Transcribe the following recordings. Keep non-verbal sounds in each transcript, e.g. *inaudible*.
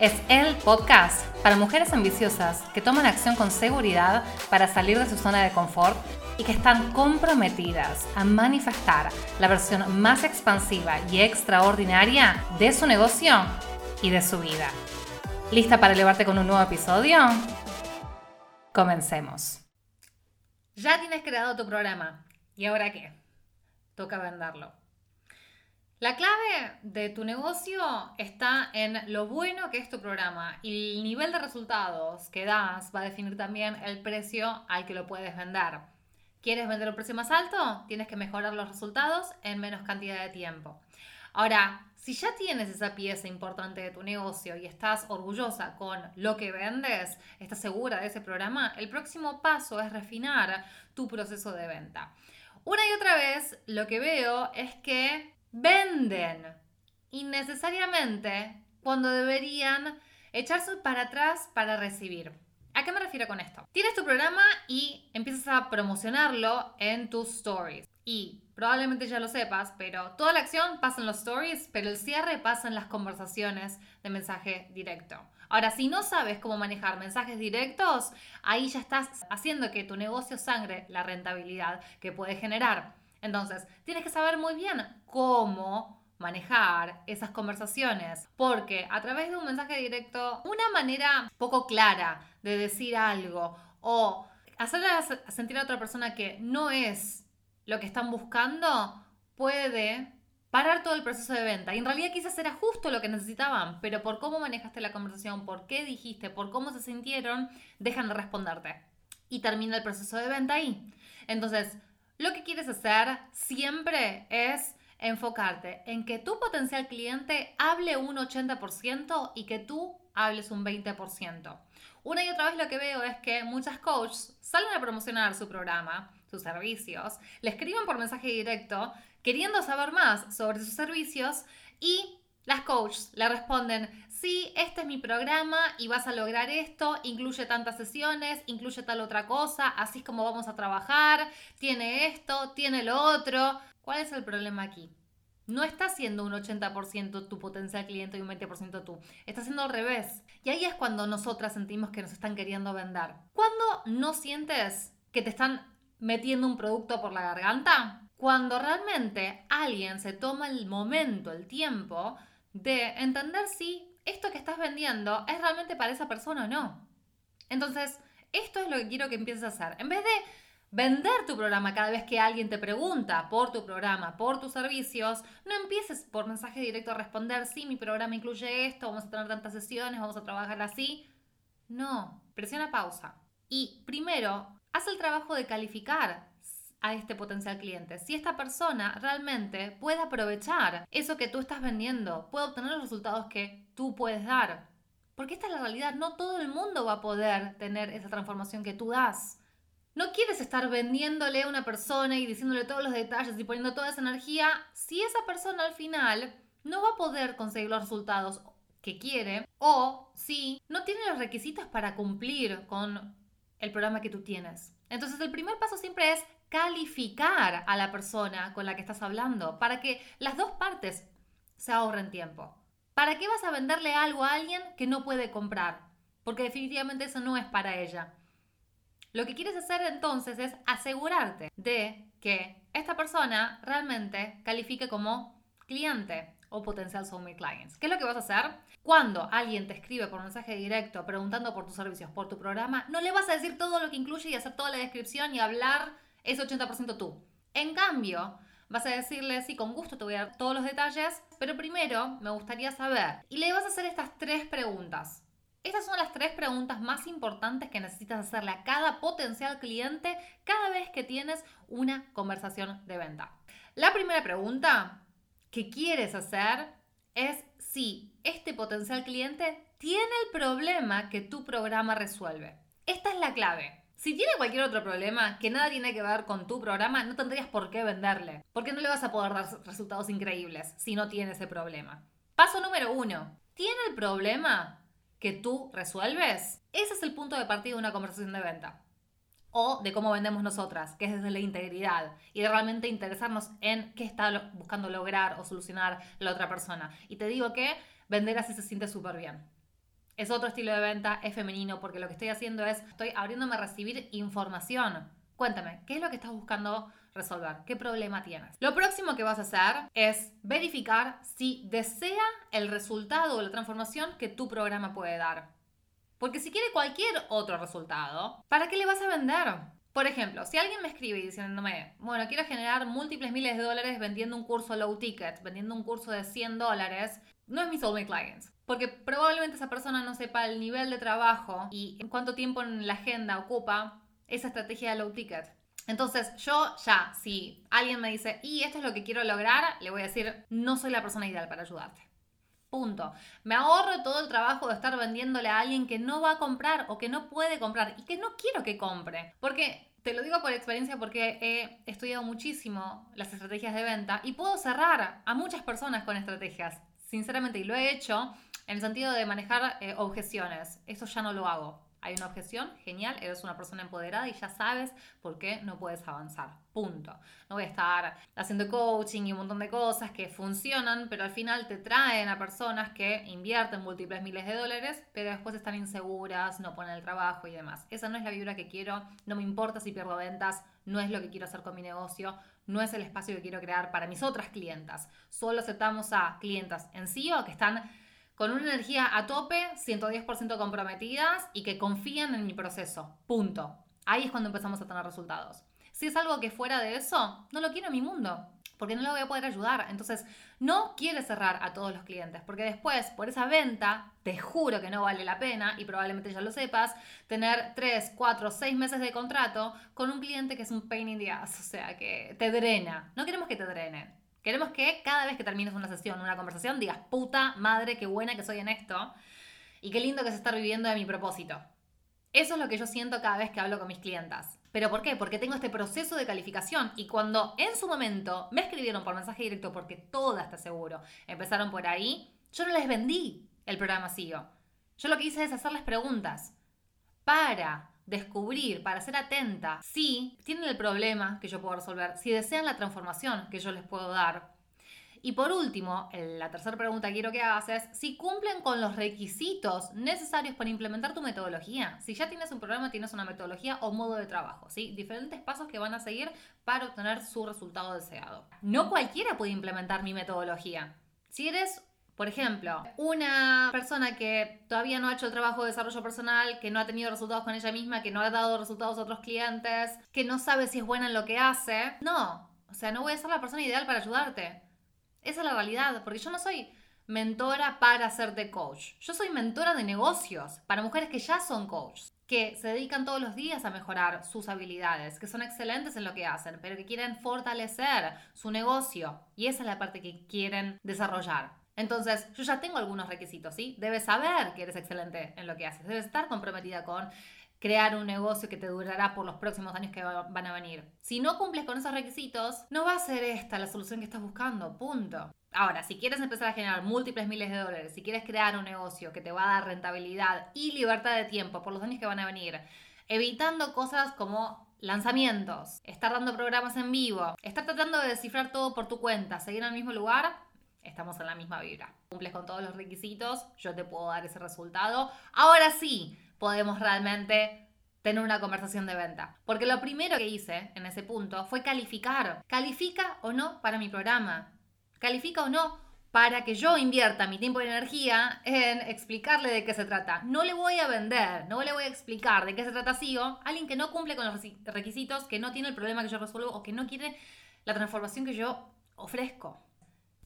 es el podcast para mujeres ambiciosas que toman acción con seguridad para salir de su zona de confort y que están comprometidas a manifestar la versión más expansiva y extraordinaria de su negocio y de su vida. ¿Lista para elevarte con un nuevo episodio? Comencemos. Ya tienes creado tu programa. ¿Y ahora qué? Toca venderlo. La clave de tu negocio está en lo bueno que es tu programa y el nivel de resultados que das va a definir también el precio al que lo puedes vender. ¿Quieres vender un precio más alto? Tienes que mejorar los resultados en menos cantidad de tiempo. Ahora, si ya tienes esa pieza importante de tu negocio y estás orgullosa con lo que vendes, estás segura de ese programa, el próximo paso es refinar tu proceso de venta. Una y otra vez lo que veo es que venden innecesariamente cuando deberían echarse para atrás para recibir. ¿A qué me refiero con esto? Tienes tu programa y empiezas a promocionarlo en tus stories. Y probablemente ya lo sepas, pero toda la acción pasa en los stories, pero el cierre pasa en las conversaciones de mensaje directo. Ahora, si no sabes cómo manejar mensajes directos, ahí ya estás haciendo que tu negocio sangre la rentabilidad que puede generar. Entonces, tienes que saber muy bien cómo manejar esas conversaciones, porque a través de un mensaje directo, una manera poco clara de decir algo o hacerle sentir a otra persona que no es lo que están buscando, puede parar todo el proceso de venta. Y en realidad quizás era justo lo que necesitaban, pero por cómo manejaste la conversación, por qué dijiste, por cómo se sintieron, dejan de responderte. Y termina el proceso de venta ahí. Entonces, lo que quieres hacer siempre es enfocarte en que tu potencial cliente hable un 80% y que tú hables un 20%. Una y otra vez lo que veo es que muchas coaches salen a promocionar su programa, sus servicios, le escriben por mensaje directo queriendo saber más sobre sus servicios y las coaches le responden, sí, este es mi programa y vas a lograr esto, incluye tantas sesiones, incluye tal otra cosa, así es como vamos a trabajar, tiene esto, tiene lo otro. ¿Cuál es el problema aquí? No está siendo un 80% tu potencial cliente y un 20% tú. Está siendo al revés. Y ahí es cuando nosotras sentimos que nos están queriendo vender. Cuando no sientes que te están metiendo un producto por la garganta, cuando realmente alguien se toma el momento, el tiempo de entender si esto que estás vendiendo es realmente para esa persona o no. Entonces, esto es lo que quiero que empieces a hacer. En vez de vender tu programa cada vez que alguien te pregunta por tu programa, por tus servicios, no empieces por mensaje directo a responder, sí, mi programa incluye esto, vamos a tener tantas sesiones, vamos a trabajar así. No, presiona pausa. Y primero, haz el trabajo de calificar a este potencial cliente. Si esta persona realmente puede aprovechar eso que tú estás vendiendo, puede obtener los resultados que tú puedes dar. Porque esta es la realidad, no todo el mundo va a poder tener esa transformación que tú das. No quieres estar vendiéndole a una persona y diciéndole todos los detalles y poniendo toda esa energía si esa persona al final no va a poder conseguir los resultados que quiere o si no tiene los requisitos para cumplir con el programa que tú tienes. Entonces el primer paso siempre es calificar a la persona con la que estás hablando para que las dos partes se ahorren tiempo. ¿Para qué vas a venderle algo a alguien que no puede comprar? Porque definitivamente eso no es para ella. Lo que quieres hacer entonces es asegurarte de que esta persona realmente califique como cliente o potencial soulmate clients. ¿Qué es lo que vas a hacer? Cuando alguien te escribe por mensaje directo preguntando por tus servicios, por tu programa, no le vas a decir todo lo que incluye y hacer toda la descripción y hablar ese 80% tú. En cambio, vas a decirle, sí, con gusto te voy a dar todos los detalles, pero primero me gustaría saber. Y le vas a hacer estas tres preguntas. Estas son las tres preguntas más importantes que necesitas hacerle a cada potencial cliente cada vez que tienes una conversación de venta. La primera pregunta que quieres hacer es si este potencial cliente tiene el problema que tu programa resuelve. Esta es la clave. Si tiene cualquier otro problema que nada tiene que ver con tu programa, no tendrías por qué venderle, porque no le vas a poder dar resultados increíbles si no tiene ese problema. Paso número uno. ¿Tiene el problema que tú resuelves? Ese es el punto de partida de una conversación de venta. O de cómo vendemos nosotras, que es desde la integridad y realmente interesarnos en qué está buscando lograr o solucionar la otra persona. Y te digo que vender así se siente súper bien. Es otro estilo de venta, es femenino, porque lo que estoy haciendo es, estoy abriéndome a recibir información. Cuéntame, ¿qué es lo que estás buscando resolver? ¿Qué problema tienes? Lo próximo que vas a hacer es verificar si desea el resultado o la transformación que tu programa puede dar. Porque si quiere cualquier otro resultado, ¿para qué le vas a vender? Por ejemplo, si alguien me escribe diciéndome, bueno, quiero generar múltiples miles de dólares vendiendo un curso low ticket, vendiendo un curso de 100 dólares, no es mi soulmate clients. Porque probablemente esa persona no sepa el nivel de trabajo y en cuánto tiempo en la agenda ocupa esa estrategia de low ticket. Entonces yo ya, si alguien me dice, y esto es lo que quiero lograr, le voy a decir, no soy la persona ideal para ayudarte. Punto. Me ahorro todo el trabajo de estar vendiéndole a alguien que no va a comprar o que no puede comprar y que no quiero que compre. Porque te lo digo por experiencia porque he estudiado muchísimo las estrategias de venta y puedo cerrar a muchas personas con estrategias, sinceramente, y lo he hecho en el sentido de manejar eh, objeciones. Eso ya no lo hago. Hay una objeción, genial, eres una persona empoderada y ya sabes por qué no puedes avanzar. Punto. No voy a estar haciendo coaching y un montón de cosas que funcionan, pero al final te traen a personas que invierten múltiples miles de dólares, pero después están inseguras, no ponen el trabajo y demás. Esa no es la vibra que quiero, no me importa si pierdo ventas, no es lo que quiero hacer con mi negocio, no es el espacio que quiero crear para mis otras clientas. Solo aceptamos a clientas en sí o que están con una energía a tope, 110% comprometidas y que confían en mi proceso. Punto. Ahí es cuando empezamos a tener resultados. Si es algo que fuera de eso, no lo quiero en mi mundo, porque no lo voy a poder ayudar. Entonces, no quiere cerrar a todos los clientes, porque después, por esa venta, te juro que no vale la pena, y probablemente ya lo sepas, tener 3, 4, 6 meses de contrato con un cliente que es un pain in the ass, o sea, que te drena. No queremos que te drene. Queremos que cada vez que termines una sesión, una conversación, digas, puta madre, qué buena que soy en esto y qué lindo que es estar viviendo de mi propósito. Eso es lo que yo siento cada vez que hablo con mis clientas. ¿Pero por qué? Porque tengo este proceso de calificación y cuando en su momento me escribieron por mensaje directo, porque todas, te seguro, empezaron por ahí, yo no les vendí el programa SIO. Yo lo que hice es hacerles preguntas para descubrir, para ser atenta, si tienen el problema que yo puedo resolver, si desean la transformación que yo les puedo dar. Y por último, la tercera pregunta que quiero que hagas es si cumplen con los requisitos necesarios para implementar tu metodología. Si ya tienes un programa, tienes una metodología o modo de trabajo, ¿sí? Diferentes pasos que van a seguir para obtener su resultado deseado. No cualquiera puede implementar mi metodología. Si eres por ejemplo, una persona que todavía no ha hecho trabajo de desarrollo personal, que no ha tenido resultados con ella misma, que no ha dado resultados a otros clientes, que no sabe si es buena en lo que hace, no. O sea, no voy a ser la persona ideal para ayudarte. Esa es la realidad, porque yo no soy mentora para hacerte coach. Yo soy mentora de negocios para mujeres que ya son coaches, que se dedican todos los días a mejorar sus habilidades, que son excelentes en lo que hacen, pero que quieren fortalecer su negocio. Y esa es la parte que quieren desarrollar. Entonces, yo ya tengo algunos requisitos, ¿sí? Debes saber que eres excelente en lo que haces, debes estar comprometida con crear un negocio que te durará por los próximos años que van a venir. Si no cumples con esos requisitos, no va a ser esta la solución que estás buscando, punto. Ahora, si quieres empezar a generar múltiples miles de dólares, si quieres crear un negocio que te va a dar rentabilidad y libertad de tiempo por los años que van a venir, evitando cosas como lanzamientos, estar dando programas en vivo, estar tratando de descifrar todo por tu cuenta, seguir en el mismo lugar, estamos en la misma vibra. Cumples con todos los requisitos, yo te puedo dar ese resultado. Ahora sí, podemos realmente tener una conversación de venta. Porque lo primero que hice en ese punto fue calificar. ¿Califica o no para mi programa? ¿Califica o no para que yo invierta mi tiempo y energía en explicarle de qué se trata? No le voy a vender, no le voy a explicar de qué se trata SIO a alguien que no cumple con los requisitos, que no tiene el problema que yo resuelvo o que no quiere la transformación que yo ofrezco.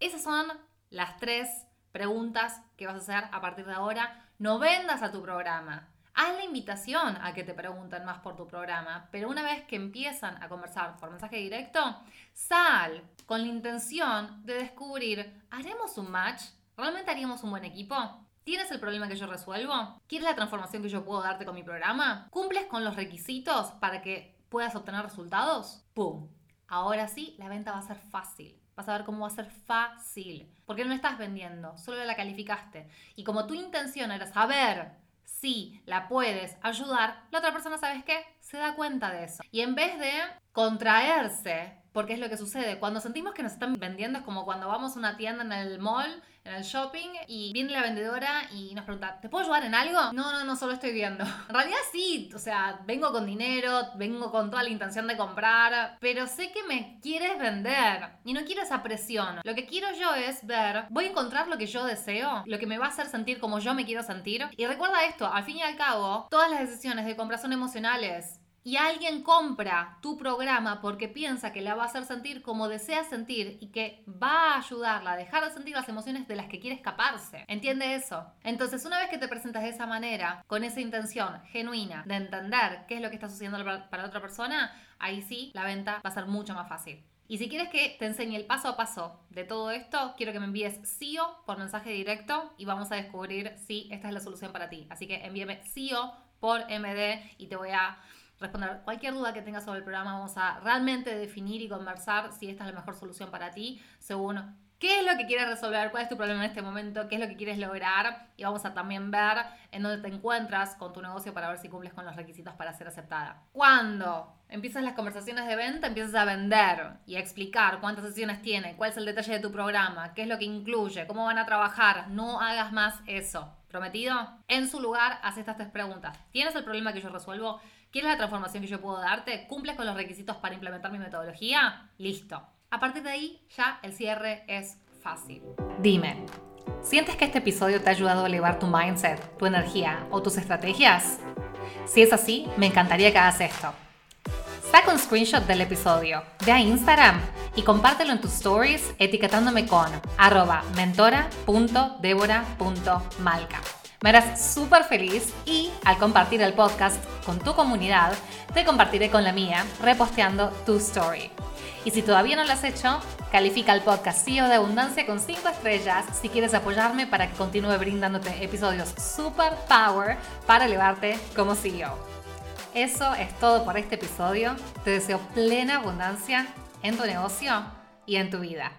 Esas son las tres preguntas que vas a hacer a partir de ahora. No vendas a tu programa. Haz la invitación a que te pregunten más por tu programa, pero una vez que empiezan a conversar por mensaje directo, sal con la intención de descubrir, ¿haremos un match? ¿Realmente haríamos un buen equipo? ¿Tienes el problema que yo resuelvo? ¿Quieres la transformación que yo puedo darte con mi programa? ¿Cumples con los requisitos para que puedas obtener resultados? ¡Pum! Ahora sí, la venta va a ser fácil. Vas a ver cómo va a ser fácil. Porque no estás vendiendo, solo la calificaste. Y como tu intención era saber si la puedes ayudar, la otra persona, ¿sabes qué? Se da cuenta de eso. Y en vez de contraerse, porque es lo que sucede, cuando sentimos que nos están vendiendo es como cuando vamos a una tienda en el mall en el shopping y viene la vendedora y nos pregunta, ¿te puedo ayudar en algo? No, no, no, solo estoy viendo. *laughs* En realidad sí, o sea, vengo con dinero, vengo con toda la intención de comprar, pero sé que me quieres vender y no quiero esa presión. Lo que quiero yo es ver, voy a encontrar lo que yo deseo, lo que me va a hacer sentir como yo me quiero sentir. Y recuerda esto, al fin y al cabo, todas las decisiones de compra son emocionales y alguien compra tu programa porque piensa que la va a hacer sentir como desea sentir y que va a ayudarla a dejar de sentir las emociones de las que quiere escaparse. ¿Entiende eso? Entonces, una vez que te presentas de esa manera, con esa intención genuina de entender qué es lo que está sucediendo para la otra persona, ahí sí la venta va a ser mucho más fácil. Y si quieres que te enseñe el paso a paso de todo esto, quiero que me envíes SEO por mensaje directo y vamos a descubrir si esta es la solución para ti. Así que envíame SEO por MD y te voy a responder cualquier duda que tengas sobre el programa. Vamos a realmente definir y conversar si esta es la mejor solución para ti, según qué es lo que quieres resolver, cuál es tu problema en este momento, qué es lo que quieres lograr. Y vamos a también ver en dónde te encuentras con tu negocio para ver si cumples con los requisitos para ser aceptada. Cuando empiezas las conversaciones de venta, empiezas a vender y a explicar cuántas sesiones tiene, cuál es el detalle de tu programa, qué es lo que incluye, cómo van a trabajar. No hagas más eso. ¿Prometido? En su lugar, haz estas tres preguntas. ¿Tienes el problema que yo resuelvo? ¿Quieres la transformación que yo puedo darte? ¿Cumples con los requisitos para implementar mi metodología? Listo. A partir de ahí, ya el cierre es fácil. Dime, ¿sientes que este episodio te ha ayudado a elevar tu mindset, tu energía o tus estrategias? Si es así, me encantaría que hagas esto. Saca un screenshot del episodio, ve a Instagram y compártelo en tus stories etiquetándome con arroba mentora.debora.malca. Me harás súper feliz y al compartir el podcast con tu comunidad, te compartiré con la mía, reposteando tu story. Y si todavía no lo has hecho, califica el podcast CEO de Abundancia con 5 estrellas si quieres apoyarme para que continúe brindándote episodios super power para elevarte como CEO. Eso es todo por este episodio. Te deseo plena abundancia en tu negocio y en tu vida.